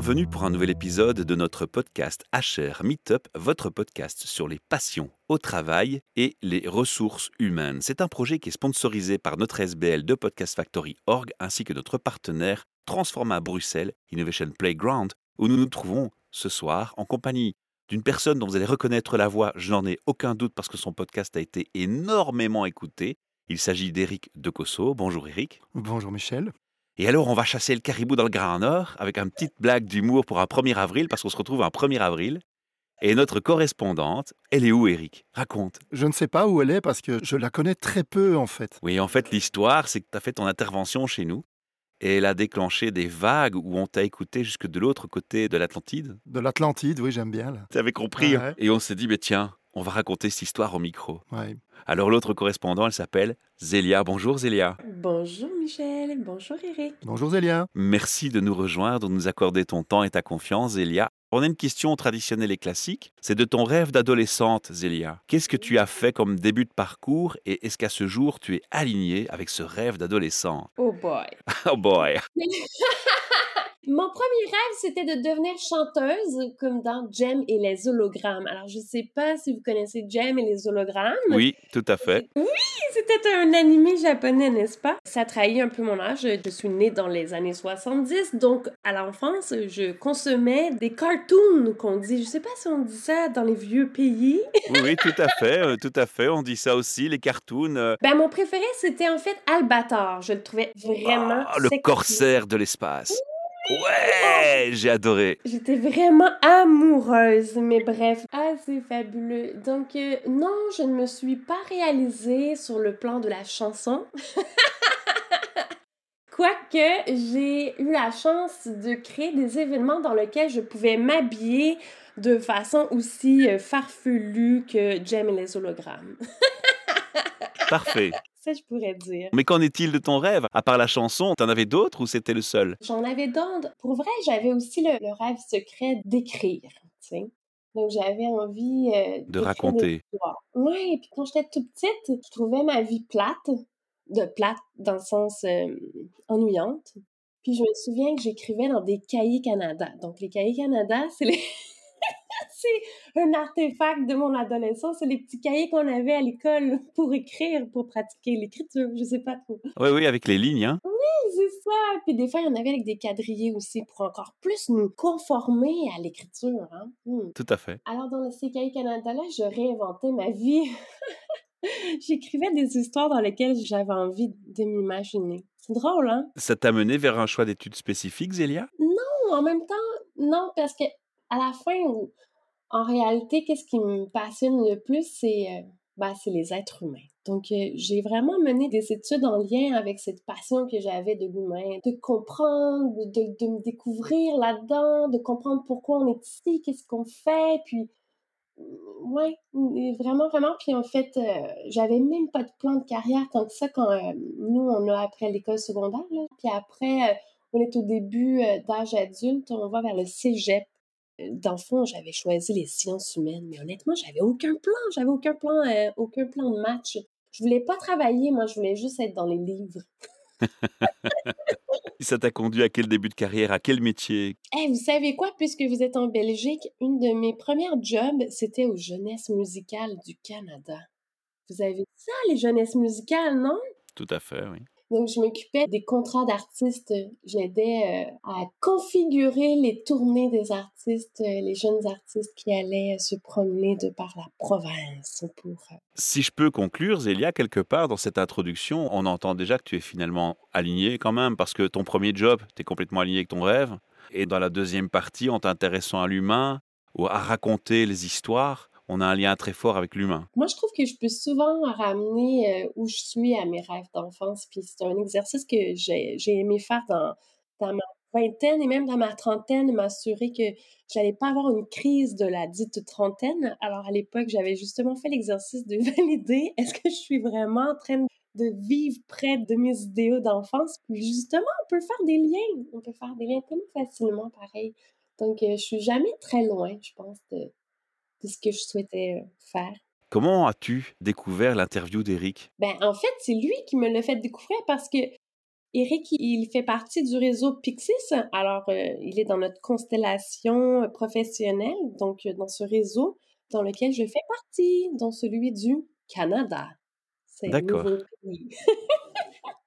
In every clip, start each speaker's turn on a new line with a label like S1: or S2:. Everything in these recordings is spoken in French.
S1: Bienvenue pour un nouvel épisode de notre podcast HR Meetup, votre podcast sur les passions au travail et les ressources humaines. C'est un projet qui est sponsorisé par notre SBL de Podcast Factory Org ainsi que notre partenaire Transforma Bruxelles Innovation Playground où nous nous trouvons ce soir en compagnie d'une personne dont vous allez reconnaître la voix, je n'en ai aucun doute parce que son podcast a été énormément écouté. Il s'agit d'Éric Decosso. Bonjour Éric.
S2: Bonjour Michel.
S1: Et alors, on va chasser le caribou dans le Grand Nord avec une petite blague d'humour pour un 1er avril, parce qu'on se retrouve un 1er avril. Et notre correspondante, elle est où, Eric Raconte.
S2: Je ne sais pas où elle est parce que je la connais très peu, en fait.
S1: Oui, en fait, l'histoire, c'est que tu as fait ton intervention chez nous et elle a déclenché des vagues où on t'a écouté jusque de l'autre côté de l'Atlantide.
S2: De l'Atlantide, oui, j'aime bien.
S1: Tu avais compris. Hein et on s'est dit, mais tiens, on va raconter cette histoire au micro.
S2: Ouais.
S1: Alors l'autre correspondant, elle s'appelle Zélia. Bonjour Zélia.
S3: Bonjour Michel, bonjour Eric.
S2: Bonjour Zélia.
S1: Merci de nous rejoindre, de nous accorder ton temps et ta confiance Zélia. On a une question traditionnelle et classique, c'est de ton rêve d'adolescente Zélia. Qu'est-ce que tu as fait comme début de parcours et est-ce qu'à ce jour tu es alignée avec ce rêve d'adolescent?
S3: Oh boy.
S1: oh boy.
S3: Mon premier rêve, c'était de devenir chanteuse, comme dans Jem et les hologrammes. Alors, je sais pas si vous connaissez Jem et les hologrammes.
S1: Oui, tout à fait.
S3: Oui, c'était un animé japonais, n'est-ce pas? Ça trahit un peu mon âge. Je suis née dans les années 70, donc à l'enfance, je consommais des cartoons qu'on dit. Je sais pas si on dit ça dans les vieux pays.
S1: oui, tout à fait, euh, tout à fait. On dit ça aussi, les cartoons. euh.
S3: Ben, mon préféré, c'était en fait Albator. Je le trouvais vraiment
S1: Ah, le
S3: sexy.
S1: corsaire de l'espace. Ouais, j'ai adoré.
S3: J'étais vraiment amoureuse, mais bref. Ah, c'est fabuleux. Donc, euh, non, je ne me suis pas réalisée sur le plan de la chanson. Quoique, j'ai eu la chance de créer des événements dans lesquels je pouvais m'habiller de façon aussi euh, farfelue que Jem et les hologrammes.
S1: Parfait.
S3: Ça, je pourrais dire.
S1: Mais qu'en est-il de ton rêve? À part la chanson, t'en avais d'autres ou c'était le seul?
S3: J'en avais d'autres. Pour vrai, j'avais aussi le, le rêve secret d'écrire, tu sais. Donc, j'avais envie euh, des
S1: raconter.
S3: Ouais, et puis quand j'étais toute petite, je trouvais ma vie plate, de plate dans le sens euh, ennuyante. Puis je me souviens que j'écrivais dans des cahiers Canada. Donc, les cahiers Canada, c'est les... c'est un artefact de mon adolescence. C'est les petits cahiers qu'on avait à l'école pour écrire, pour pratiquer l'écriture. Je sais pas trop.
S1: Oui, oui, avec les lignes. Hein.
S3: C'est ça. Puis des fois, il y en avait avec des quadrillés aussi pour encore plus nous conformer à l'écriture. Hein? Hmm.
S1: Tout à fait.
S3: Alors, dans le CKI Canada-là, je réinventais ma vie. J'écrivais des histoires dans lesquelles j'avais envie de m'imaginer. C'est drôle, hein?
S1: Ça t'a mené vers un choix d'études spécifiques, Zélia?
S3: Non, en même temps, non, parce que à la fin, en réalité, qu'est-ce qui me passionne le plus, c'est euh, ben, les êtres humains. Donc, euh, j'ai vraiment mené des études en lien avec cette passion que j'avais de l'humain, de comprendre, de, me découvrir là-dedans, de comprendre pourquoi on est ici, qu'est-ce qu'on fait, puis ouais, vraiment, vraiment. Puis en fait, euh, j'avais même pas de plan de carrière tant que ça quand nous, on a après l'école secondaire. Là. Puis après, on est au début d'âge adulte, on va vers le cégep. Dans le fond, j'avais choisi les sciences humaines, mais honnêtement, j'avais aucun plan. J'avais aucun plan, euh, aucun plan de match. Je voulais pas travailler, moi, je voulais juste être dans les livres.
S1: Ça t'a conduit à quel début de carrière À quel métier?
S3: Eh, vous savez quoi, puisque vous êtes en Belgique, une de mes premières jobs, c'était aux Jeunesses musicales du Canada. Vous avez ça, les Jeunesses musicales, non?
S1: Tout à fait, oui.
S3: Donc, je m'occupais des contrats d'artistes. J'aidais euh, à configurer les tournées des artistes, euh, les jeunes artistes qui allaient euh, se promener de par la province pour...
S1: Si je peux conclure, Zélia, quelque part dans cette introduction, on entend déjà que tu es finalement aligné quand même, parce que ton premier job, tu es complètement aligné avec ton rêve. Et dans la deuxième partie, en t'intéressant à l'humain ou à raconter les histoires, on a un lien très fort avec l'humain.
S3: Moi, je trouve que je peux souvent ramener euh, où je suis à mes rêves d'enfance. Puis c'est un exercice que j'ai aimé faire dans, ma vingtaine et même dans ma trentaine, m'assurer que j'allais pas avoir une crise de la dite trentaine. Alors à l'époque, j'avais justement fait l'exercice de valider est-ce que je suis vraiment en train de vivre près de mes idéaux d'enfance. Puis justement, on peut faire des liens. On peut faire des liens tellement facilement, pareil. Donc, euh, je suis jamais très loin, je pense, de ce que je souhaitais euh, faire.
S1: Comment as-tu découvert l'interview d'Éric?
S3: Ben, en fait, c'est lui qui me l'a fait découvrir parce que Eric, il fait partie du réseau Pixis. Alors, euh, il est dans notre constellation professionnelle, donc dans ce réseau dans lequel je fais partie, dans celui du Canada.
S1: D'accord.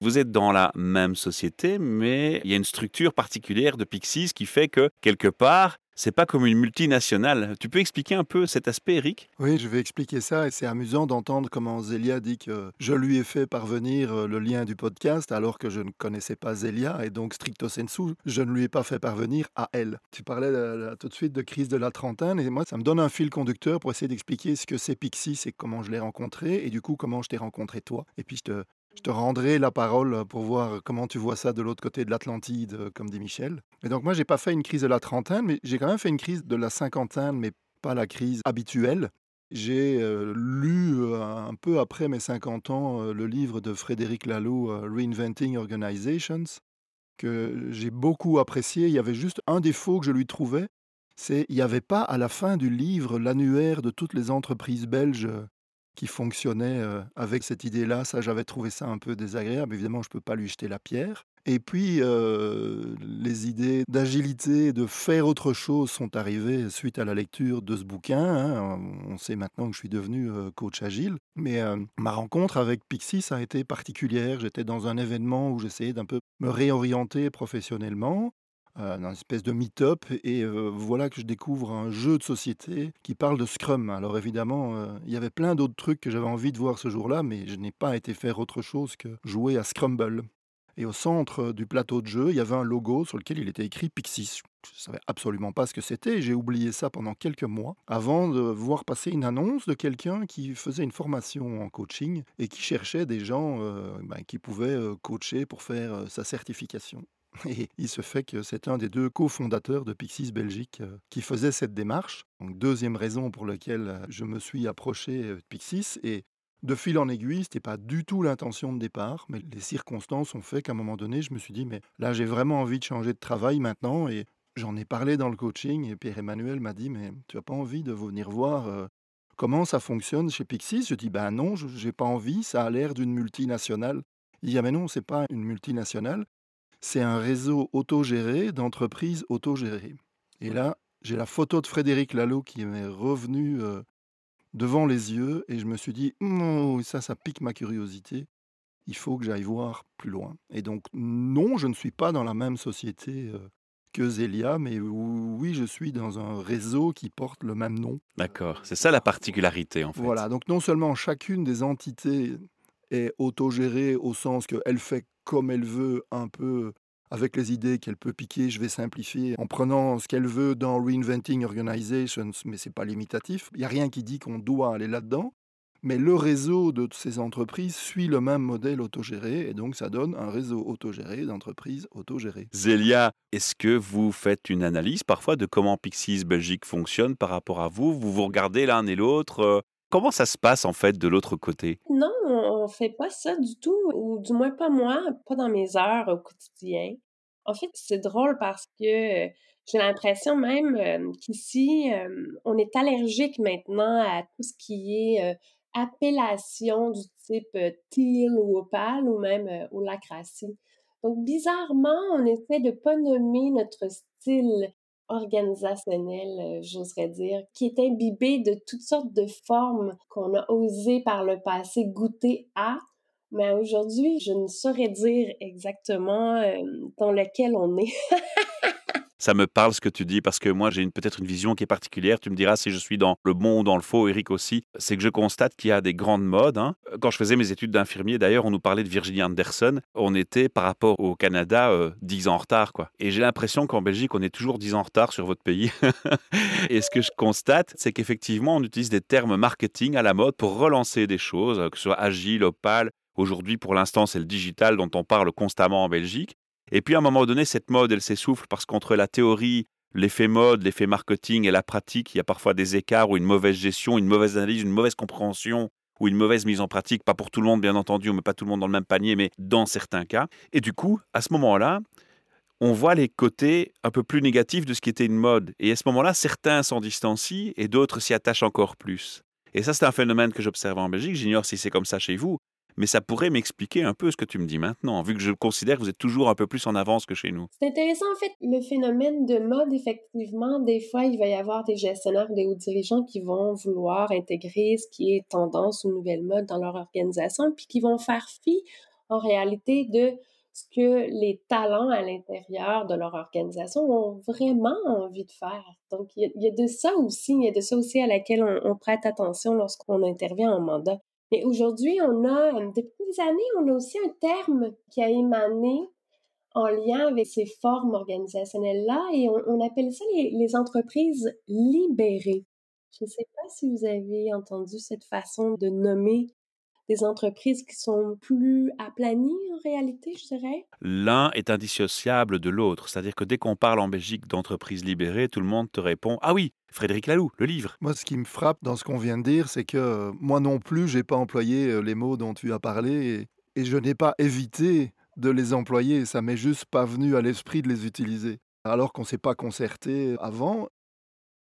S1: Vous êtes dans la même société, mais il y a une structure particulière de Pixies qui fait que, quelque part, c'est pas comme une multinationale. Tu peux expliquer un peu cet aspect, Eric?
S2: Oui, je vais expliquer ça et c'est amusant d'entendre comment Zélia dit que je lui ai fait parvenir euh, le lien du podcast alors que je ne connaissais pas Zélia et donc stricto sensu, je ne lui ai pas fait parvenir à elle. Tu parlais tout de suite de crise de la trentaine et moi ça me donne un fil conducteur pour essayer d'expliquer ce que c'est Pixie, c'est comment je l'ai rencontré et du coup comment je t'ai rencontré toi. Et puis je te, je te rendrai la parole pour voir comment tu vois ça de l'autre côté de l'Atlantide, euh, comme dit Michel. Et donc moi, j'ai pas fait une crise de la trentaine, mais j'ai quand même fait une crise de la cinquantaine, mais pas la crise habituelle. J'ai euh, lu euh, un peu après mes 50 ans le livre de Frédéric Laloux, Reinventing Organizations, que j'ai beaucoup apprécié. Il y avait juste un défaut que je lui trouvais, c'est il n'y avait pas à la fin du livre l'annuaire de toutes les entreprises belges qui fonctionnait avec cette idée-là. Ça, j'avais trouvé ça un peu désagréable. Évidemment, je ne peux pas lui jeter la pierre. Et puis, les idées d'agilité, de faire autre chose sont arrivées suite à la lecture de ce bouquin. Hein. On sait maintenant que je suis devenu coach agile. Mais ma rencontre avec Pixie, ça a été particulière. J'étais dans un événement où j'essayais d'un peu me réorienter professionnellement. Euh, dans une espèce de meet-up. Et euh, voilà que je découvre un jeu de société qui parle de Scrum. Alors évidemment, euh, il y avait plein d'autres trucs que j'avais envie de voir ce jour-là, mais je n'ai pas été faire autre chose que jouer à Scrumble. Et au centre du plateau de jeu, il y avait un logo sur lequel il était écrit Pixis. Je ne savais absolument pas ce que c'était j'ai oublié ça pendant quelques mois avant de voir passer une annonce de quelqu'un qui faisait une formation en coaching et qui cherchait des gens ben, qui pouvaient coacher pour faire sa certification. Et il se fait que c'est un des deux cofondateurs de Pixis Belgique euh, qui faisait cette démarche. Deuxième raison pour laquelle euh, je me suis approché euh, de Pixis. Et de fil en aiguille, ce n'était pas du tout l'intention de départ, mais les circonstances ont fait qu'à un moment donné, je me suis dit, mais là, j'ai vraiment envie de changer de travail maintenant. Et j'en ai parlé dans le coaching. Et Pierre-Emmanuel m'a dit, mais tu n'as pas envie de venir voir comment ça fonctionne chez Pixis Je dis, ben non, je n'ai pas envie, ça a l'air d'une multinationale. Il dit, ah mais non, c'est pas une multinationale, c'est un réseau autogéré d'entreprises autogérées. Et là, j'ai la photo de Frédéric Lalo qui m'est revenue devant les yeux et je me suis dit, «Mmh, ça, ça pique ma curiosité. Il faut que j'aille voir plus loin. Et donc, non, je ne suis pas dans la même société que Zélia, mais oui, je suis dans un réseau qui porte le même nom.
S1: D'accord, c'est ça la particularité en fait.
S2: Voilà, donc non seulement chacune des entités est autogérée au sens qu'elle fait comme elle veut, un peu avec les idées qu'elle peut piquer, je vais simplifier en prenant ce qu'elle veut dans Reinventing Organizations, mais c'est pas limitatif. Il n'y a rien qui dit qu'on doit aller là-dedans. Mais le réseau de ces entreprises suit le même modèle autogéré et donc ça donne un réseau autogéré d'entreprises autogérées.
S1: Zélia, est-ce que vous faites une analyse parfois de comment Pixies Belgique fonctionne par rapport à vous? Vous vous regardez l'un et l'autre euh, Comment ça se passe en fait de l'autre côté?
S3: Non, on fait pas ça du tout, ou du moins pas moi, pas dans mes heures au quotidien. En fait, c'est drôle parce que j'ai l'impression même qu'ici, on est allergique maintenant à tout ce qui est appellation du type teal ou opale ou même holacratie. Donc, bizarrement, on essaie de pas nommer notre style organisationnel, euh, j'oserais dire, qui est imbibé de toutes sortes de formes qu'on a osé par le passé goûter à, mais aujourd'hui, je ne saurais dire exactement euh, dans lequel on est.
S1: ça me parle ce que tu dis parce que moi j'ai peut-être une vision qui est particulière. Tu me diras si je suis dans le bon ou dans le faux, Eric aussi. C'est que je constate qu'il y a des grandes modes. Hein. Quand je faisais mes études d'infirmier, d'ailleurs, on nous parlait de Virginie Anderson. On était par rapport au Canada euh, dix 10 ans en retard. quoi. Et j'ai l'impression qu'en Belgique, on est toujours 10 ans en retard sur votre pays. Et ce que je constate, c'est qu'effectivement, on utilise des termes marketing à la mode pour relancer des choses, que ce soit agile, opale. Aujourd'hui, pour l'instant, c'est le digital dont on parle constamment en Belgique. Et puis à un moment donné, cette mode, elle s'essouffle parce qu'entre la théorie, l'effet mode, l'effet marketing et la pratique, il y a parfois des écarts ou une mauvaise gestion, une mauvaise analyse, une mauvaise compréhension ou une mauvaise mise en pratique, pas pour tout le monde bien entendu, on met pas tout le monde dans le même panier, mais dans certains cas. Et du coup, à ce moment-là, on voit les côtés un peu plus négatifs de ce qui était une mode. Et à ce moment-là, certains s'en distancient et d'autres s'y attachent encore plus. Et ça, c'est un phénomène que j'observe en Belgique. J'ignore si c'est comme ça chez vous. Mais ça pourrait m'expliquer un peu ce que tu me dis maintenant, vu que je considère que vous êtes toujours un peu plus en avance que chez nous.
S3: C'est intéressant, en fait, le phénomène de mode, effectivement, des fois, il va y avoir des gestionnaires, des hauts dirigeants qui vont vouloir intégrer ce qui est tendance ou nouvelle mode dans leur organisation, puis qui vont faire fi, en réalité, de ce que les talents à l'intérieur de leur organisation ont vraiment envie de faire. Donc, il y, a, de ça aussi, il y a de ça aussi à laquelle on, prête attention lorsqu'on intervient en mandat. Mais aujourd'hui, on a, depuis des années, on a aussi un terme qui a émané en lien avec ces formes organisationnelles-là et on, appelle ça les, les, entreprises libérées. Je ne sais pas si vous avez entendu cette façon de nommer des entreprises qui sont plus aplanies en réalité, je dirais?
S1: L'un est indissociable de l'autre. C'est-à-dire que dès qu'on parle en Belgique d'entreprises libérées, tout le monde te répond Ah oui, Frédéric Laloux, le livre.
S2: Moi, ce qui me frappe dans ce qu'on vient de dire, c'est que euh, moi non plus, j'ai pas employé euh, les mots dont tu as parlé et, je n'ai pas évité de les employer. Ça m'est juste pas venu à l'esprit de les utiliser. Alors qu'on ne s'est pas concerté avant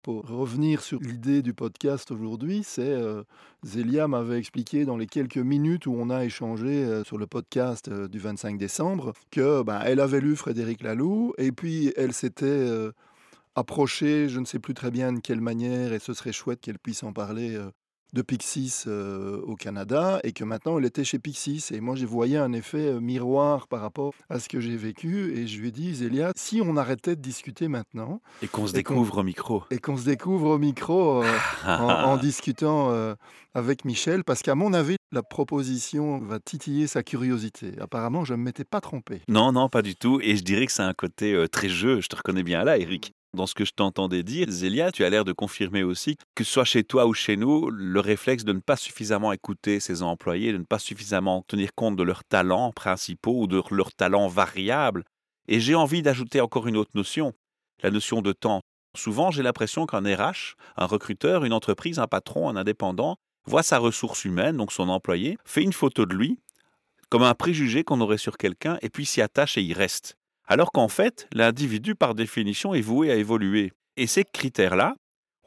S2: pour revenir sur l'idée du podcast aujourd'hui, c'est euh, Zélia m'avait expliqué dans les quelques minutes où on a échangé sur le podcast du 25 décembre que ben, elle avait lu Frédéric Laloux et puis elle s'était approchée, je ne sais plus très bien de quelle manière, et ce serait chouette qu'elle puisse en parler de Pixis au Canada et que maintenant elle était chez Pixis. Et moi, j'ai voyé un effet miroir par rapport à ce que j'ai vécu. Et je lui ai dit, Zélia, si on arrêtait de discuter maintenant.
S1: Et qu'on se découvre au micro.
S2: Et qu'on se découvre au micro en, discutant avec Michel, parce qu'à mon avis, la proposition va titiller sa curiosité. Apparemment, je ne m'étais pas trompé.
S1: Non, non, pas du tout. Et je dirais que c'est un côté très jeu. Je te reconnais bien là, Eric. Dans ce que je t'entendais dire, Zélia, tu as l'air de confirmer aussi que soit chez toi ou chez nous, le réflexe de ne pas suffisamment écouter ses employés, de ne pas suffisamment tenir compte de leurs talents principaux ou de leurs talents variables. Et j'ai envie d'ajouter encore une autre notion, la notion de temps. Souvent, j'ai l'impression qu'un RH, un recruteur, une entreprise, un patron, un indépendant, voit sa ressource humaine, donc son employé, fait une photo de lui, comme un préjugé qu'on aurait sur quelqu'un, et puis s'y attache et y reste. Alors qu'en fait, l'individu, par définition, est voué à évoluer. Et ces critères-là,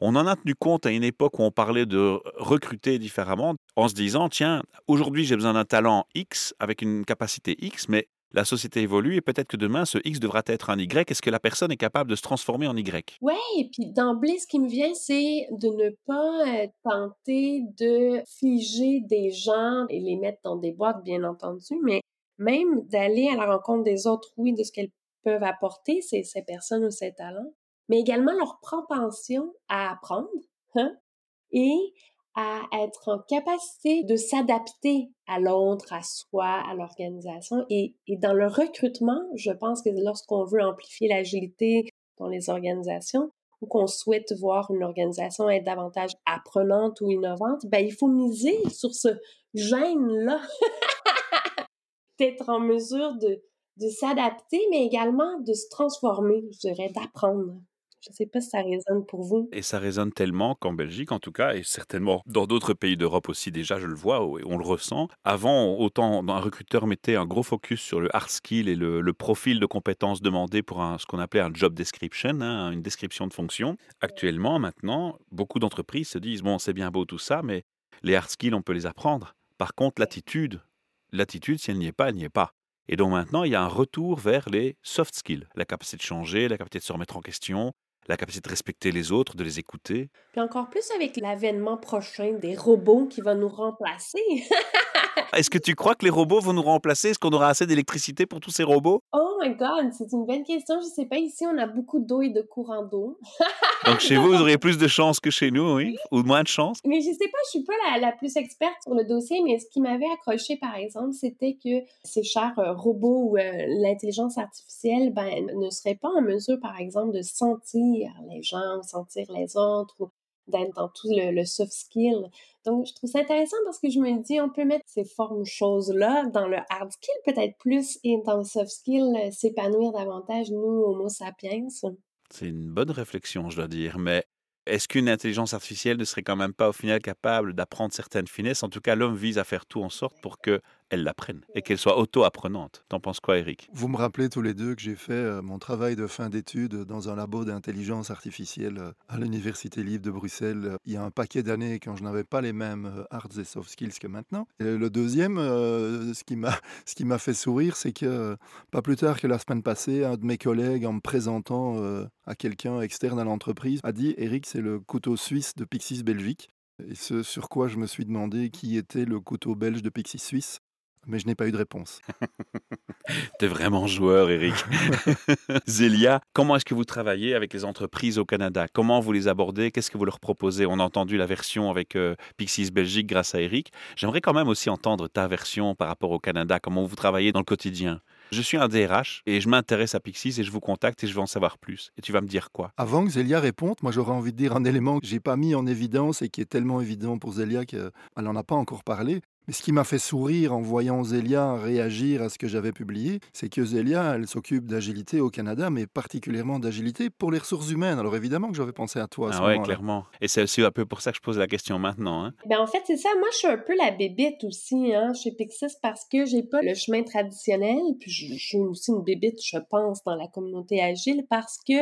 S1: on en a tenu compte à une époque où on parlait de recruter différemment, en se disant, tiens, aujourd'hui j'ai besoin d'un talent X avec une capacité X, mais la société évolue et peut-être que demain, ce X devra être un Y. Est-ce que la personne est capable de se transformer en Y?
S3: Oui, et puis d'emblée, ce qui me vient, c'est de ne pas euh, tenter de figer des gens et les mettre dans des boîtes, bien entendu, mais même d'aller à la rencontre des autres, oui, de ce qu'elles peuvent apporter, ces, ces personnes ou ces talents, mais également leur propension à apprendre hein, et à être en capacité de s'adapter à l'autre, à soi, à l'organisation. Et, et, dans le recrutement, je pense que lorsqu'on veut amplifier l'agilité dans les organisations ou qu'on souhaite voir une organisation être davantage apprenante ou innovante, ben, il faut miser sur ce gène-là d'être en mesure de, de s'adapter, mais également de se transformer, je dirais, d'apprendre. Je ne sais pas si ça résonne pour vous.
S1: Et ça résonne tellement qu'en Belgique, en tout cas, et certainement dans d'autres pays d'Europe aussi, déjà, je le vois et on le ressent. Avant, autant un recruteur mettait un gros focus sur le hard skill et le, profil de compétences demandées pour un, ce qu'on appelait un job description, hein, une description de fonction. Actuellement, maintenant, beaucoup d'entreprises se disent bon, c'est bien beau tout ça, mais les hard skills, on peut les apprendre. Par contre, l'attitude, l'attitude, si elle n'y est pas, elle n'y est pas. Et donc maintenant, il y a un retour vers les soft skills, la capacité de changer, la capacité de se remettre en question, la capacité de respecter les autres, de les écouter.
S3: Puis encore plus avec l'avènement prochain des robots qui vont nous remplacer.
S1: Est-ce que tu crois que les robots vont nous remplacer? Est-ce qu'on aura assez d'électricité pour tous ces robots?
S3: Oh my god, c'est une bonne question. Je sais pas, ici on a beaucoup d'eau et de courant d'eau.
S1: Donc chez vous, vous auriez plus de chance que chez nous, oui? Ou moins de chance?
S3: Mais je sais pas, je suis pas la, la plus experte sur le dossier, mais ce qui m'avait accroché par exemple, c'était que ces chers euh, robots ou euh, l'intelligence artificielle ben, ne seraient pas en mesure par exemple de sentir les gens, sentir les autres, ou d'être dans tout le, soft skill. Donc, je trouve ça intéressant parce que je me dis, on peut mettre ces formes choses-là dans le hard skill peut-être plus et dans le soft skill euh, s'épanouir davantage, nous, Homo sapiens.
S1: C'est une bonne réflexion, je dois dire, mais est-ce qu'une intelligence artificielle ne serait quand même pas au final capable d'apprendre certaines finesses? En tout cas, l'homme vise à faire tout en sorte pour que elle l'apprenne et qu'elle soit auto-apprenante. T'en penses quoi, Eric?
S2: Vous me rappelez tous les deux que j'ai fait euh, mon travail de fin d'études dans un labo d'intelligence artificielle euh, à l'Université libre de Bruxelles euh, il y a un paquet d'années quand je n'avais pas les mêmes arts et soft skills que maintenant. Le deuxième, ce qui m'a ce qui m'a fait sourire, c'est que pas plus tard que la semaine passée, un de mes collègues, en me présentant à quelqu'un externe à l'entreprise, a dit Eric, c'est le couteau suisse de Pixis Belgique. Et ce sur quoi je me suis demandé qui était le couteau belge de Pixis Suisse mais je n'ai pas eu de réponse.
S1: T'es vraiment joueur, Eric. Zélia, comment est-ce que vous travaillez avec les entreprises au Canada? Comment vous les abordez? Qu'est-ce que vous leur proposez? On a entendu la version avec euh, Pixis Belgique grâce à Eric. J'aimerais quand même aussi entendre ta version par rapport au Canada. Comment vous travaillez dans le quotidien? Je suis un DRH et je m'intéresse à Pixis et je vous contacte et je veux en savoir plus. Et tu vas me dire quoi?
S2: Avant que Zélia réponde, moi j'aurais envie de dire un élément que j'ai pas mis en évidence et qui est tellement évident pour Zélia qu'elle n'en a pas encore parlé. Mais ce qui m'a fait sourire en voyant Zélia réagir à ce que j'avais publié, c'est que Zélia, elle s'occupe d'agilité au Canada, mais particulièrement d'agilité pour les ressources humaines. Alors évidemment que j'avais pensé à toi. À
S1: ah ouais, clairement. Et c'est aussi un peu pour ça que je pose la question maintenant. Hein.
S3: Ben en fait, c'est ça. Moi, je suis un peu la bébite aussi hein, chez Pixis parce que j'ai pas le chemin traditionnel. Puis je, je suis aussi une bébite, je pense, dans la communauté agile parce que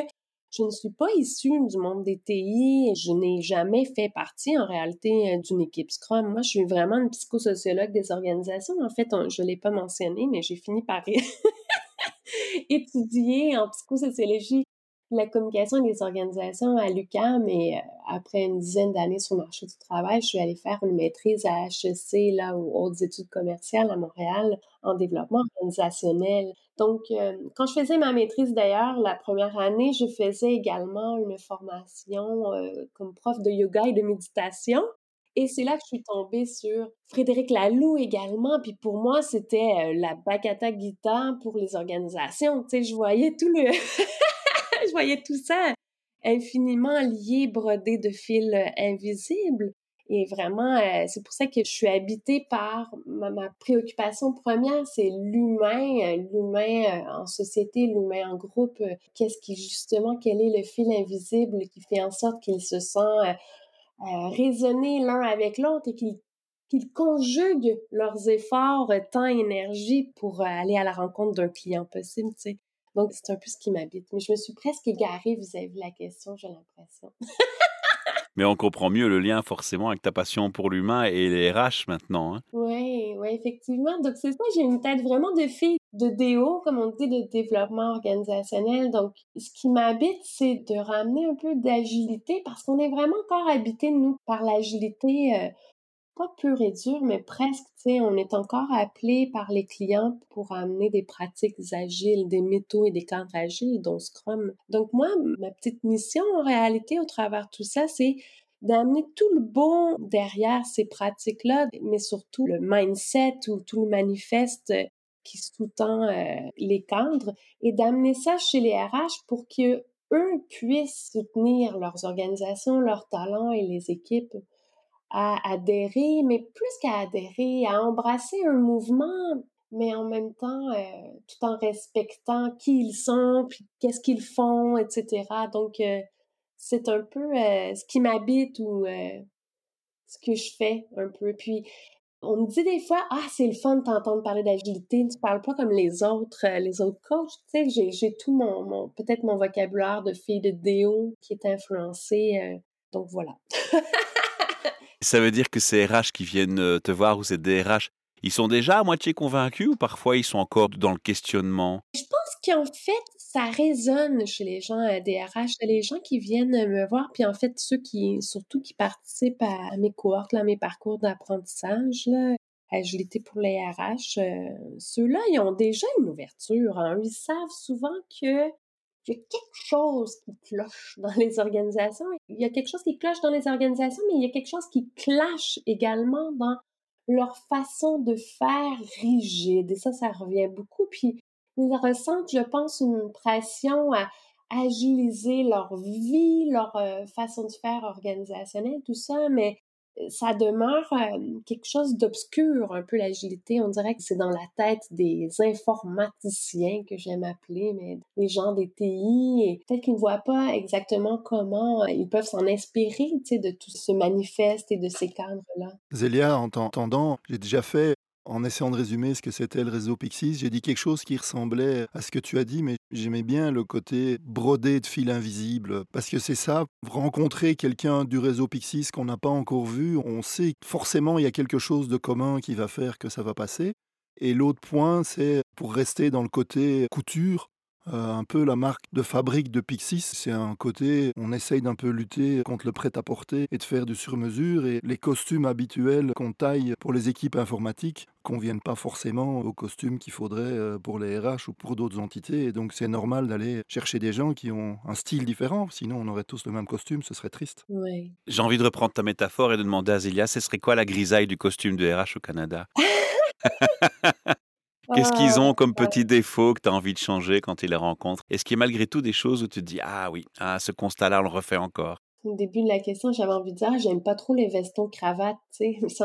S3: je ne suis pas issue du monde des TI. Je n'ai jamais fait partie, en réalité, euh, d'une équipe Scrum. Moi, je suis vraiment une psychosociologue des organisations. En fait, je ne l'ai pas mentionné, mais j'ai fini par étudier en psychosociologie la communication des organisations à l'UQAM et euh, après une dizaine d'années sur le marché du travail, je suis allée faire une maîtrise à HEC, là, aux hautes études commerciales à Montréal, en développement organisationnel. Donc, euh, quand je faisais ma maîtrise d'ailleurs, la première année, je faisais également une formation euh, comme prof de yoga et de méditation. Et c'est là que je suis tombée sur Frédéric Laloux également. Puis pour moi, c'était la Bhagavad Gita pour les organisations. Tu sais, je voyais tout le... voyais tout ça infiniment lié, brodé de fils euh, invisibles. Et vraiment, euh, c'est pour ça que je suis habitée par ma, préoccupation première, c'est l'humain, euh, l'humain en société, l'humain en groupe. Qu'est-ce qui justement, quel est le fil invisible qui fait en sorte qu'ils se sentent raisonner l'un avec l'autre et qu'ils qu'ils conjuguent leurs efforts, temps, énergie pour aller à la rencontre d'un client possible, tu sais. Donc, c'est un peu ce qui m'habite. Mais je me suis presque égarée vis-à-vis de la question, j'ai l'impression.
S1: Mais on comprend mieux le lien forcément avec ta passion pour l'humain et les RH maintenant. Hein.
S3: Oui, oui, effectivement. Donc c'est ça, j'ai une tête vraiment de fille de DO, comme on dit, de développement organisationnel. Donc ce qui m'habite, c'est de ramener un peu d'agilité parce qu'on est vraiment encore habité, nous, par l'agilité euh, pas pur et dur, mais presque, tu sais, on est encore appelé par les clients pour amener des pratiques agiles, des métaux et des cadres agiles, dont Scrum. Donc moi, ma petite mission en réalité au travers de tout ça, c'est d'amener tout le bon derrière ces pratiques-là, mais surtout le mindset ou tout le manifeste qui sous-tend euh, les cadres et d'amener ça chez les RH pour que eux puissent soutenir leurs organisations, leurs talents et les équipes à adhérer, mais plus qu'à adhérer, à embrasser un mouvement, mais en même temps, euh, tout en respectant qui ils sont, puis qu'est-ce qu'ils font, etc. Donc, euh, c'est un peu euh, ce qui m'habite ou ce que je fais un peu. Puis, on me dit des fois, ah, c'est le fun de t'entendre parler d'agilité, tu parles pas comme les autres, les autres coachs. Tu sais, j'ai tout mon, mon peut-être mon vocabulaire de fille de déo qui est influencé. donc, voilà.
S1: Ça veut dire que ces RH qui viennent euh, te voir ou ces DRH, ils sont déjà à moitié convaincus ou parfois ils sont encore dans le questionnement?
S3: Je pense qu'en fait, ça résonne chez les gens à DRH, les gens qui viennent me voir, puis en fait, ceux qui, surtout qui participent à mes cohortes, à mes parcours d'apprentissage, agilité pour les RH, euh, ceux-là, ils ont déjà une ouverture. Hein. Ils savent souvent que il y a quelque chose qui cloche dans les organisations. Il y a quelque chose qui cloche dans les organisations, mais il y a quelque chose qui clash également dans leur façon de faire rigide. Et ça, ça revient beaucoup. Puis, ils ressentent, je pense, une pression à agiliser leur vie, leur euh, façon de faire organisationnelle, tout ça, mais ça demeure euh, quelque chose d'obscur, un peu l'agilité. On dirait que c'est dans la tête des informaticiens que j'aime appeler, mais les gens des TI, peut-être qu'ils ne voient pas exactement comment euh, ils peuvent s'en inspirer, de tout ce manifeste et de ces cadres-là.
S2: Zélia, en t'entendant, j'ai déjà fait en essayant de résumer ce que c'était le réseau Pixis, j'ai dit quelque chose qui ressemblait à ce que tu as dit, mais j'aimais bien le côté brodé de fil invisible, parce que c'est ça, rencontrer quelqu'un du réseau Pixis qu'on n'a pas encore vu, on sait forcément il y a quelque chose de commun qui va faire que ça va passer. Et l'autre point, c'est pour rester dans le côté couture, euh, un peu la marque de fabrique de Pixis. C'est un côté, on essaye d'un peu lutter contre le prêt-à-porter et de faire du sur-mesure. Et les costumes habituels qu'on taille pour les équipes informatiques conviennent pas forcément aux costumes qu'il faudrait euh, pour les RH ou pour d'autres entités. Et donc c'est normal d'aller chercher des gens qui ont un style différent. Sinon, on aurait tous le même costume, ce serait triste.
S1: J'ai envie de reprendre ta métaphore et de demander à Zélia, ce serait quoi la grisaille du costume de RH au Canada? Qu'est-ce qu'ils ont comme petits défauts que tu as envie de changer quand tu les rencontres Est-ce qu'il y a malgré tout des choses où tu te dis Ah oui, ah, ce constat-là, on le refait encore
S3: Au début de la question, j'avais envie de dire ah, J'aime pas trop les vestons cravates. Tu sais,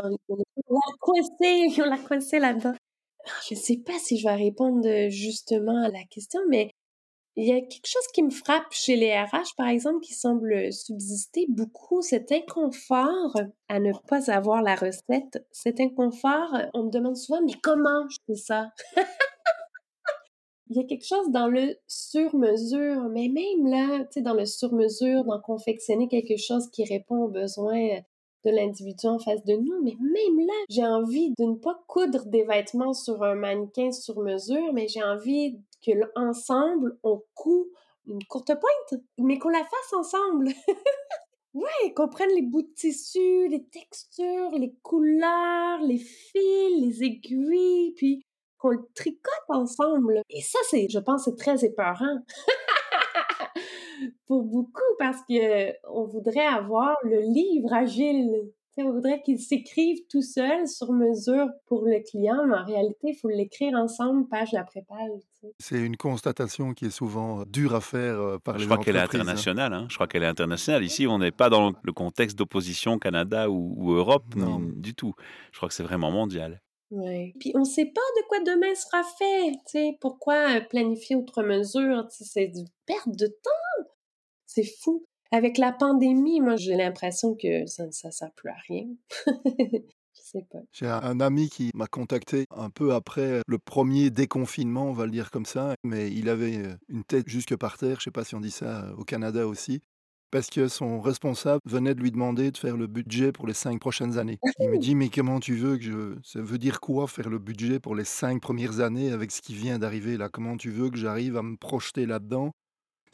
S3: on l'a coincé, on l'a coincé là-dedans. Ah, je sais pas si je vais répondre justement à la question, mais il y a quelque chose qui me frappe chez les RH, par exemple, qui semble subsister beaucoup, cet inconfort à ne pas avoir la recette. Cet inconfort, on me demande souvent, mais comment je fais ça? il y a quelque chose dans le sur-mesure, mais même là, tu sais, dans le sur-mesure, dans confectionner quelque chose qui répond aux besoins de l'individu en face de nous, mais même là, j'ai envie de ne pas coudre des vêtements sur un mannequin sur mesure, mais j'ai envie que ensemble on coud une courte pointe, mais qu'on la fasse ensemble. ouais, qu'on prenne les bouts de tissu, les textures, les couleurs, les fils, les aiguilles, puis qu'on le tricote ensemble. Et ça, c'est, je pense, c'est très épeurant. pour beaucoup parce que on voudrait avoir le livre agile. on voudrait qu'il s'écrive tout seul sur mesure pour le client, mais en réalité, il faut l'écrire ensemble, page après page.
S2: C'est une constatation qui est souvent euh, dure à faire euh, par
S1: Je
S2: crois
S1: qu'elle est internationale. Hein. Je crois qu'elle est internationale. Ici, on n'est pas dans le contexte d'opposition Canada ou, Europe, du tout. Je crois que c'est vraiment mondial.
S3: Oui. Puis on ne sait pas de quoi demain sera fait. sais, Pourquoi planifier outre mesure? C'est du perte de temps. C'est fou. Avec la pandémie, moi, j'ai l'impression que ça ne sert plus à rien. Je sais pas.
S2: J'ai un ami qui m'a contacté un peu après le premier déconfinement, on va le dire comme ça, mais il avait euh, une tête jusque par terre, je sais pas si on dit ça euh, au Canada aussi, parce que son responsable venait de lui demander de faire le budget pour les cinq prochaines années. Il me dit, mais comment tu veux que je... Ça veut dire quoi faire le budget pour les cinq premières années avec ce qui vient d'arriver là? Comment tu veux que j'arrive à me projeter là-dedans?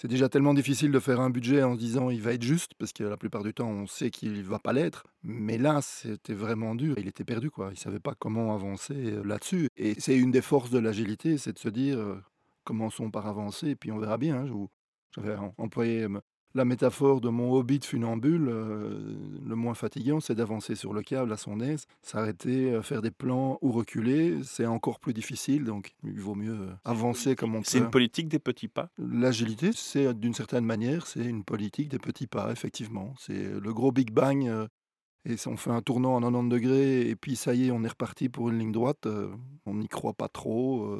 S2: C'est déjà tellement difficile de faire un budget en se disant il va être juste, parce que la plupart du temps on sait qu'il ne va pas l'être. Mais là, c'était vraiment dur. Il était perdu, quoi. Il savait pas comment avancer euh, là-dessus. Et c'est une des forces de l'agilité, c'est de se dire euh, commençons par avancer, puis on verra bien. Hein, j'avais employé la métaphore de mon hobby de funambule, euh, le moins fatigant, c'est d'avancer sur le câble à son aise. S'arrêter, euh, faire des plans ou reculer, c'est encore plus difficile, donc il vaut mieux euh, avancer comme on peut.
S1: C'est une politique des petits pas
S2: L'agilité, c'est d'une certaine manière, c'est une politique des petits pas, effectivement. C'est le gros Big Bang. et on fait un tournant à 90 degrés et puis ça y est, on est reparti pour une ligne droite. on n'y croit pas trop.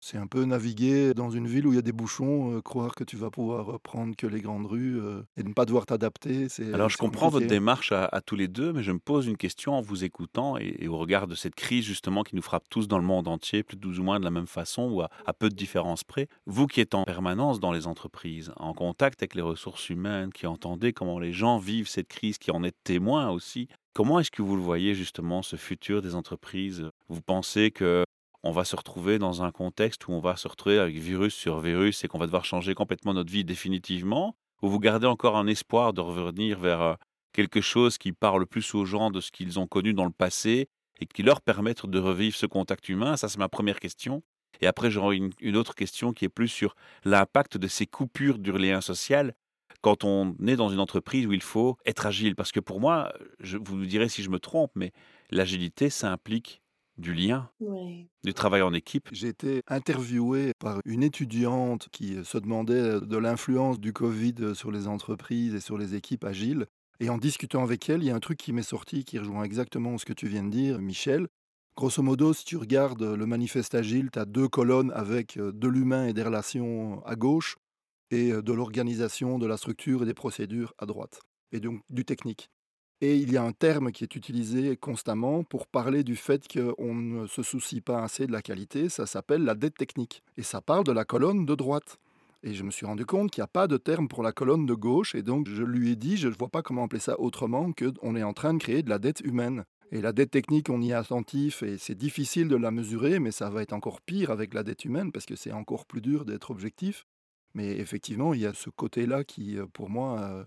S2: C'est un peu naviguer dans une ville où il y a des bouchons, euh, croire que tu vas pouvoir prendre que les grandes rues euh, et ne pas devoir t'adapter.
S1: Alors je comprends votre démarche à, tous les deux, mais je me pose une question en vous écoutant et, au regard de cette crise justement qui nous frappe tous dans le monde entier, plus ou moins de la même façon ou à, à peu de différences près. Vous qui êtes en permanence dans les entreprises, en contact avec les ressources humaines, qui entendez comment les gens vivent cette crise, qui en êtes témoins aussi, Comment est-ce que vous le voyez justement, ce futur des entreprises? Vous pensez que on va se retrouver dans un contexte où on va se retrouver avec virus sur virus et qu'on va devoir changer complètement notre vie définitivement? Ou vous gardez encore un espoir de revenir vers euh, quelque chose qui parle plus aux gens de ce qu'ils ont connu dans le passé et qui leur permette de revivre ce contact humain? Ça, c'est ma première question. Et après, j'aurai une, autre question qui est plus sur l'impact de ces coupures du lien social quand on est dans une entreprise où il faut être agile. Parce que pour moi, vous me direz si je me trompe, mais l'agilité, ça implique du lien, du travail en équipe.
S2: J'ai été interviewé par une étudiante qui se demandait de l'influence du Covid sur les entreprises et sur les équipes agiles. Et en discutant avec elle, il y a un truc qui m'est sorti qui rejoint exactement ce que tu viens de dire, Michel. Grosso modo, si tu regardes le manifeste agile, tu as deux colonnes avec euh, de l'humain et des relations à gauche et euh, de l'organisation, de la structure et des procédures à droite, et donc du technique. Et il y a un terme qui est utilisé constamment pour parler du fait qu'on ne se soucie pas assez de la qualité, ça s'appelle la dette technique. Et ça parle de la colonne de droite. Et je me suis rendu compte qu'il n'y a pas de terme pour la colonne de gauche, et donc je lui ai dit, je ne vois pas comment appeler ça autrement qu'on est en train de créer de la dette humaine. Et la dette technique, on y est attentif et c'est difficile de la mesurer, mais ça va être encore pire avec la dette humaine parce que c'est encore plus dur d'être objectif. Mais effectivement, il y a ce côté-là qui, euh, pour moi, euh,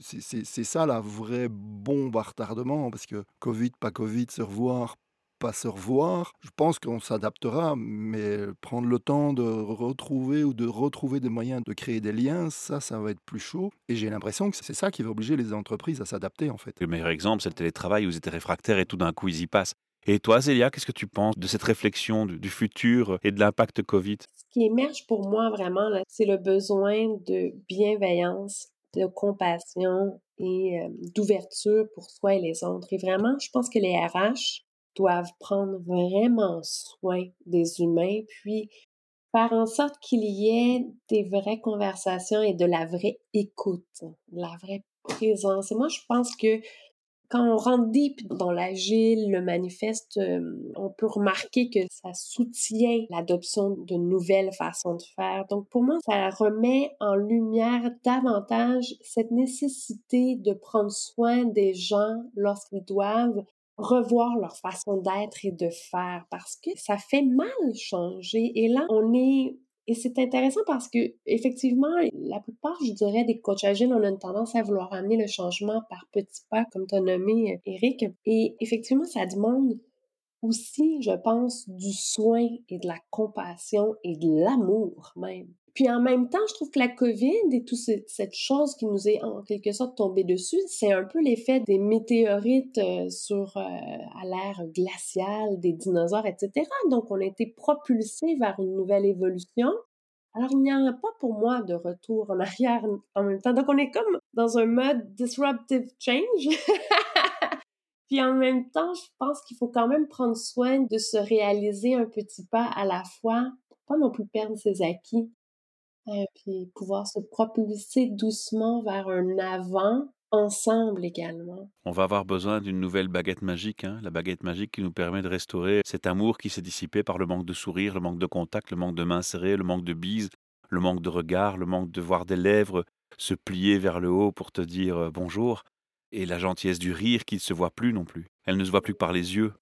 S2: c'est ça la vraie bombe à retardement parce que Covid, pas Covid, se revoir, pas se revoir. Je pense qu'on s'adaptera, mais prendre le temps de retrouver ou de retrouver des moyens de créer des liens, ça, ça va être plus chaud. Et j'ai l'impression que c'est ça qui va obliger les entreprises à s'adapter, en fait.
S1: Le meilleur exemple, c'est le télétravail où ils étaient réfractaires et tout d'un coup, ils y passent. Et toi, Zélia, qu'est-ce que tu penses de cette réflexion du, futur et de l'impact Covid?
S3: Ce qui émerge pour moi vraiment, c'est le besoin de bienveillance, de compassion et d'ouverture pour soi et les autres. Et vraiment, je pense que les RH doivent prendre vraiment soin des humains, puis faire en sorte qu'il y ait des vraies conversations et de la vraie écoute, de la vraie présence. Et moi, je pense que quand on rentre deep dans l'agile, le manifeste, euh, on peut remarquer que ça soutient l'adoption de nouvelles façons de faire. Donc pour moi, ça remet en lumière davantage cette nécessité de prendre soin des gens lorsqu'ils doivent revoir leur façon d'être et de faire parce que ça fait mal changer. Et là, on est et c'est intéressant parce que, effectivement, la plupart, je dirais, des coachs agiles, on a une tendance à vouloir amener le changement par petits pas, comme tu as nommé, Eric. Et effectivement, ça demande aussi, je pense, du soin et de la compassion et de l'amour même. Puis en même temps, je trouve que la COVID et toute cette chose qui nous est en quelque sorte tombée dessus, c'est un peu l'effet des météorites euh, sur euh, à l'ère glaciale, des dinosaures, etc. Donc on a été propulsé vers une nouvelle évolution. Alors il n'y a pas pour moi de retour en arrière en même temps. Donc on est comme dans un mode disruptive change. Puis en même temps, je pense qu'il faut quand même prendre soin de se réaliser un petit pas à la fois, pour pas non plus perdre ses acquis. Et puis pouvoir se propulser doucement vers un avant ensemble également.
S1: On va avoir besoin d'une nouvelle baguette magique, hein, la baguette magique qui nous permet de restaurer cet amour qui s'est dissipé par le manque de sourire, le manque de contact, le manque de mains serrées, le manque de bises, le manque de regard, le manque de voir des lèvres se plier vers le haut pour te dire euh, bonjour, et la gentillesse du rire qui ne se voit plus non plus. Elle ne se voit plus que par les yeux.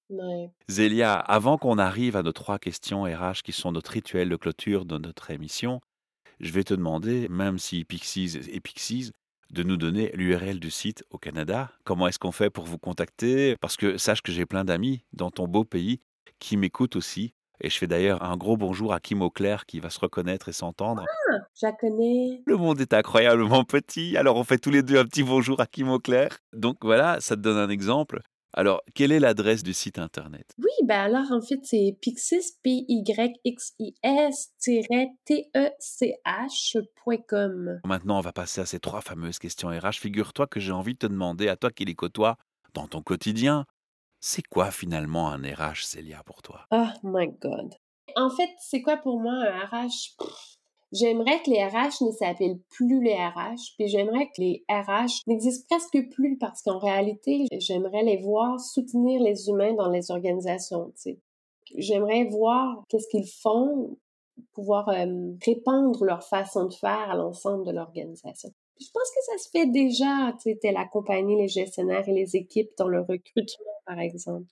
S1: Zélia, avant qu'on arrive à nos trois questions RH qui sont notre rituel de clôture de notre émission, je vais te demander, même si Pixies est Pixies, de nous donner l'URL du site au Canada. Comment est-ce qu'on fait pour vous contacter? Parce que sache que j'ai plein d'amis dans ton beau pays qui m'écoutent aussi. Et je fais d'ailleurs un gros bonjour à Kim Auclair qui va se reconnaître et s'entendre.
S3: Ah, je la connais.
S1: Le monde est incroyablement petit. Alors on fait tous les deux un petit bonjour à Kim Auclair. Donc voilà, ça te donne un exemple. Alors, quelle est l'adresse du site internet?
S3: Oui, ben alors en fait, c'est pixis, p y x i s t e c hcom
S1: Maintenant, on va passer à ces trois fameuses questions RH. Figure-toi que j'ai envie de te demander, à toi qui les côtoies dans ton quotidien, c'est quoi finalement un RH, Célia, pour toi?
S3: Oh my God. En fait, c'est quoi pour moi un RH? J'aimerais que les RH ne s'appellent plus les RH, puis j'aimerais que les RH n'existent presque plus parce qu'en réalité, j'aimerais les voir soutenir les humains dans les organisations. J'aimerais voir qu'est-ce qu'ils font, pouvoir euh, répandre leur façon de faire à l'ensemble de l'organisation. Je pense que ça se fait déjà, tu sais, l'accompagner les gestionnaires et les équipes dans le recrutement, par exemple.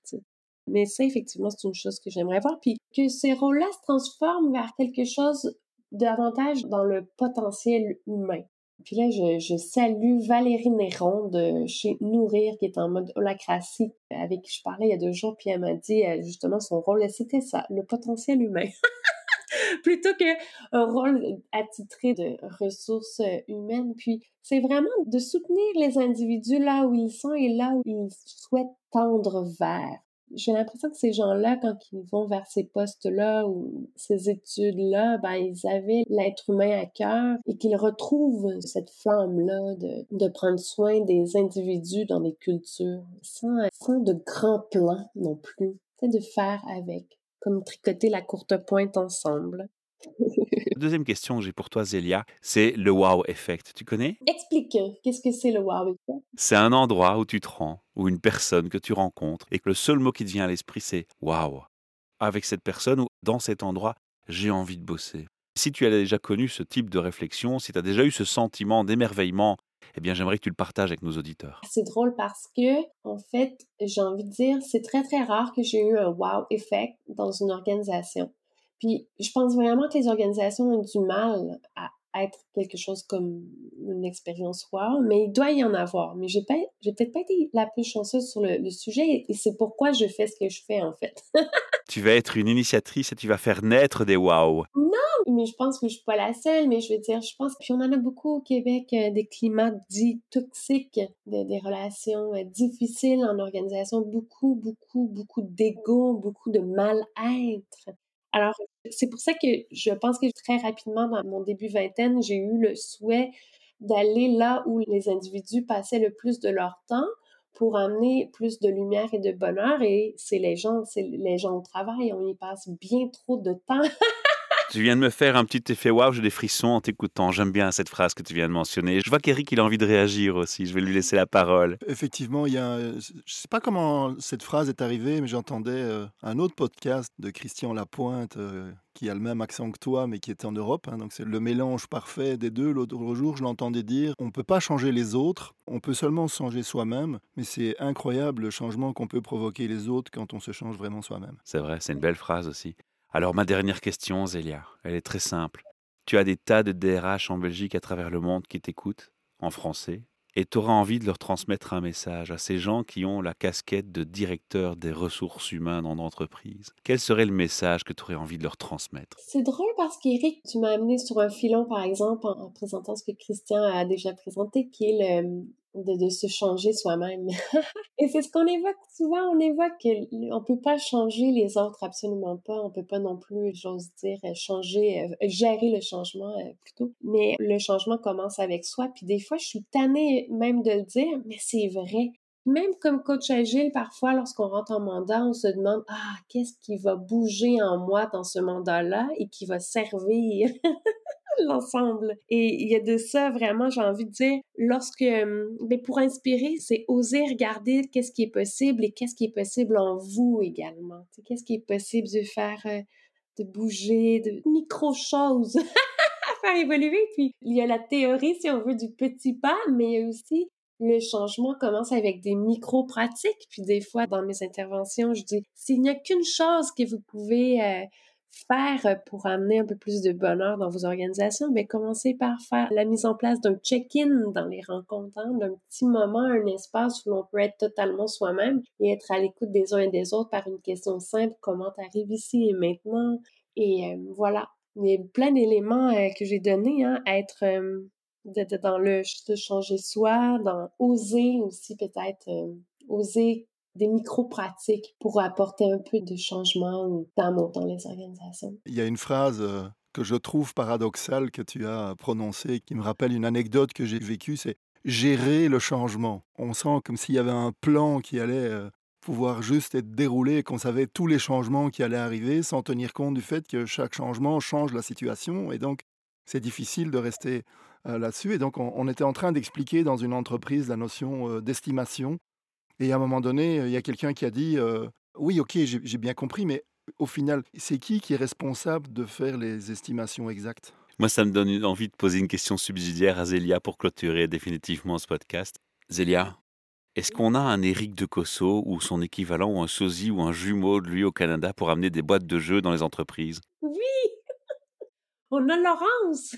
S3: Mais ça, effectivement, c'est une chose que j'aimerais voir. Puis que ces rôles-là se transforment vers quelque chose davantage dans le potentiel humain. Puis là, je, je, salue Valérie Néron de chez Nourrir, qui est en mode holacratie, avec qui je parlais il y a deux jours, puis elle m'a dit euh, justement son rôle, c'était ça, le potentiel humain. Plutôt qu'un rôle attitré de ressources humaines. Puis c'est vraiment de soutenir les individus là où ils sont et là où ils souhaitent tendre vers j'ai l'impression que ces gens-là, quand ils vont vers ces postes-là ou ces études-là, ben, ils avaient l'être humain à cœur et qu'ils retrouvent cette flamme-là de, de prendre soin des individus dans les cultures sans, sans de grands plans non plus. C'est de faire avec, comme tricoter la courte pointe ensemble.
S1: Deuxième question que j'ai pour toi, Zélia, c'est le wow effect. Tu connais?
S3: Explique, qu'est-ce que c'est le wow effect?
S1: C'est un endroit où tu te rends, ou une personne que tu rencontres, et que le seul mot qui te vient à l'esprit, c'est wow. Avec cette personne ou dans cet endroit, j'ai envie de bosser. Si tu as déjà connu ce type de réflexion, si tu as déjà eu ce sentiment d'émerveillement, eh bien j'aimerais que tu le partages avec nos auditeurs.
S3: C'est drôle parce que, en fait, j'ai envie de dire, c'est très très rare que j'ai eu un wow effect dans une organisation. Puis je pense vraiment que les organisations ont du mal à être quelque chose comme une expérience wow, mais il doit y en avoir. Mais j'ai peut-être pas été la plus chanceuse sur le, sujet et c'est pourquoi je fais ce que je fais en fait.
S1: tu vas être une initiatrice et tu vas faire naître des wow.
S3: Non, mais je pense que je suis pas la seule, mais je veux dire, je pense, puis on en a beaucoup au Québec, euh, des climats dits toxiques, des relations euh, difficiles en organisation, beaucoup, beaucoup, beaucoup d'ego, beaucoup de mal-être. Alors, c'est pour ça que je pense que très rapidement, dans mon début vingtaine, j'ai eu le souhait d'aller là où les individus passaient le plus de leur temps pour amener plus de lumière et de bonheur. Et c'est les gens, c'est les gens au travail, on y passe bien trop de temps.
S1: Tu viens de me faire un petit effet waouh, j'ai des frissons en t'écoutant. J'aime bien cette phrase que tu viens de mentionner. Je vois qu'Eric, il a envie de réagir aussi. Je vais lui laisser la parole.
S2: Effectivement, il y a, je ne sais pas comment cette phrase est arrivée, mais j'entendais euh, un autre podcast de Christian Lapointe. Euh, qui a le même accent que toi, mais qui était en Europe. Hein. donc c'est le mélange parfait des deux. L'autre jour, je l'entendais dire on ne peut pas changer les autres, on peut seulement changer soi-même. Mais c'est incroyable le changement qu'on peut provoquer les autres quand on se change vraiment soi-même.
S1: C'est vrai, c'est une belle phrase aussi. Alors ma dernière question, Zélia, elle est très simple. Tu as des tas de DRH en Belgique à travers le monde qui t'écoutent, en français, et tu auras envie de leur transmettre un message à ces gens qui ont la casquette de directeur des ressources humaines en entreprise. Quel serait le message que tu aurais envie de leur transmettre?
S3: C'est drôle parce qu'Éric, tu m'as amené sur un filon, par exemple, en, présentant ce que Christian a déjà présenté, qui est le, de, se changer soi-même. et c'est ce qu'on évoque souvent, on évoque qu'on peut pas changer les autres, absolument pas. On peut pas non plus, j'ose dire, changer, euh, gérer le changement euh, plutôt. Mais le changement commence avec soi. Puis des fois, je suis tannée même de le dire, mais c'est vrai. Même comme coach agile, parfois, lorsqu'on rentre en mandat, on se demande, ah, qu'est-ce qui va bouger en moi dans ce mandat-là et qui va servir l'ensemble. Et il y a de ça vraiment, j'ai envie de dire, lorsque, euh, ben pour inspirer, c'est oser regarder qu'est-ce qui est possible et qu'est-ce qui est possible en vous également. Qu'est-ce qui est possible de faire, euh, de bouger, de micro-choses à faire évoluer. Puis il y a la théorie, si on veut, du petit pas, mais aussi le changement commence avec des micro-pratiques. Puis des fois, dans mes interventions, je dis, s'il n'y a qu'une chose que vous pouvez euh, faire euh, pour amener un peu plus de bonheur dans vos organisations, mais commencez par faire la mise en place d'un check-in dans les rencontres, hein, d'un petit moment, un espace où l'on peut être totalement soi-même et être à l'écoute des uns et des autres par une question simple, comment t'arrives ici et maintenant? Et euh, voilà, il y a plein d'éléments euh, que j'ai donnés, hein, être dans le changer soi, dans oser aussi peut-être, oser des micro-pratiques pour apporter un peu de changement d'amour dans les organisations.
S2: Il y a une phrase euh, que je trouve paradoxale que tu as prononcée, qui me rappelle une anecdote que j'ai vécue, c'est gérer le changement. On sent comme s'il y avait un plan qui allait euh, pouvoir juste être déroulé, qu'on savait tous les changements qui allaient arriver sans tenir compte du fait que chaque changement change la situation. Et donc, c'est difficile de rester euh, là-dessus. Et donc, on, était en train d'expliquer dans une entreprise la notion d'estimation et à un moment donné, il y a quelqu'un qui a dit Oui, ok, j'ai bien compris, mais au final, c'est qui qui est responsable de faire les estimations exactes?
S1: Moi, ça me donne envie de poser une question subsidiaire à Zélia pour clôturer définitivement ce podcast. Zélia, est-ce qu'on a un Eric de Cosso ou son équivalent ou un sosie ou un jumeau de lui au Canada pour amener des boîtes de jeux dans les entreprises?
S3: Oui On a Laurence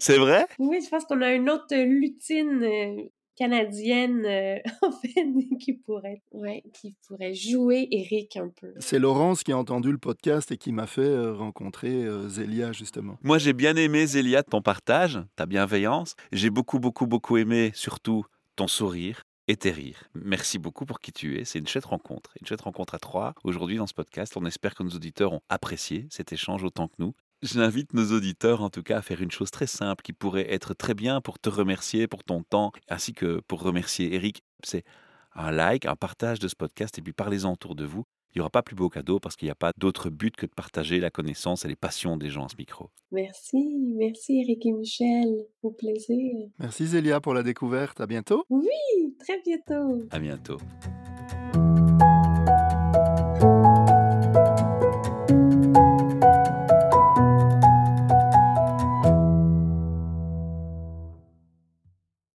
S1: C'est vrai?
S3: Oui, je pense qu'on a une autre lutine canadienne, euh, en fait, qui pourrait, ouais, qui pourrait jouer Eric un peu.
S2: C'est Laurence qui a entendu le podcast et qui m'a fait euh, rencontrer euh, Zélia, justement.
S1: Moi, j'ai bien aimé, Zélia, ton partage, ta bienveillance. J'ai beaucoup, beaucoup, beaucoup aimé, surtout, ton sourire et tes rires. Merci beaucoup pour qui tu es. C'est une chouette rencontre. Une chouette rencontre à trois. Aujourd'hui, dans ce podcast, on espère que nos auditeurs ont apprécié cet échange autant que nous. J'invite nos auditeurs en tout cas à faire une chose très simple qui pourrait être très bien pour te remercier pour ton temps, ainsi que pour remercier Eric. C'est un like, un partage de ce podcast et puis parlez-en autour de vous. il n'y aura pas plus beau cadeau parce qu'il n'y a pas d'autre but que de partager la connaissance et les passions des gens à ce micro.
S3: Merci, merci Eric et Michel, au plaisir.
S2: Merci Zélia pour la découverte, à bientôt.
S3: Oui, très bientôt.
S1: À bientôt.